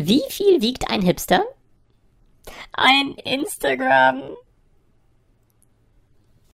Wie viel wiegt ein Hipster? Ein Instagram